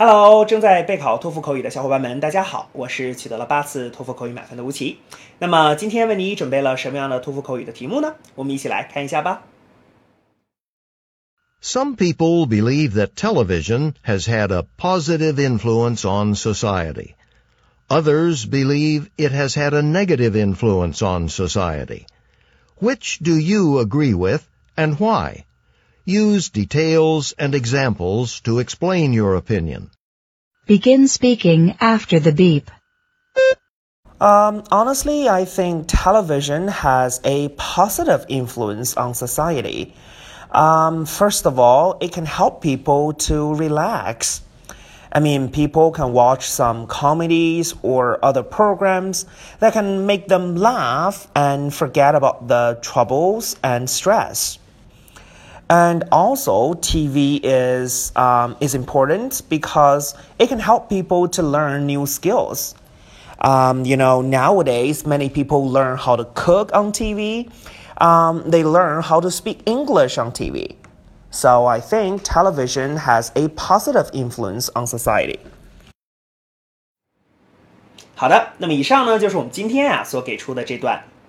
Hello，正在备考托福口语的小伙伴们，大家好，我是取得了八次托福口语满分的吴奇。那么今天为你准备了什么样的托福口语的题目呢？我们一起来看一下吧。Some people believe that television has had a positive influence on society. Others believe it has had a negative influence on society. Which do you agree with and why? Use details and examples to explain your opinion. Begin speaking after the beep. Um, honestly, I think television has a positive influence on society. Um, first of all, it can help people to relax. I mean, people can watch some comedies or other programs that can make them laugh and forget about the troubles and stress. And also, TV is um, is important because it can help people to learn new skills. Um, you know, nowadays many people learn how to cook on TV. Um, they learn how to speak English on TV. So I think television has a positive influence on society. 好的，那么以上呢就是我们今天啊所给出的这段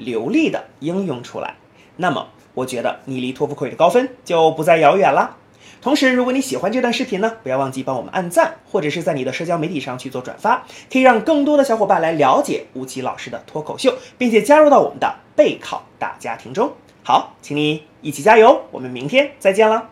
流利的应用出来。那么。我觉得你离托福口语的高分就不再遥远了。同时，如果你喜欢这段视频呢，不要忘记帮我们按赞，或者是在你的社交媒体上去做转发，可以让更多的小伙伴来了解吴奇老师的脱口秀，并且加入到我们的备考大家庭中。好，请你一起加油，我们明天再见了。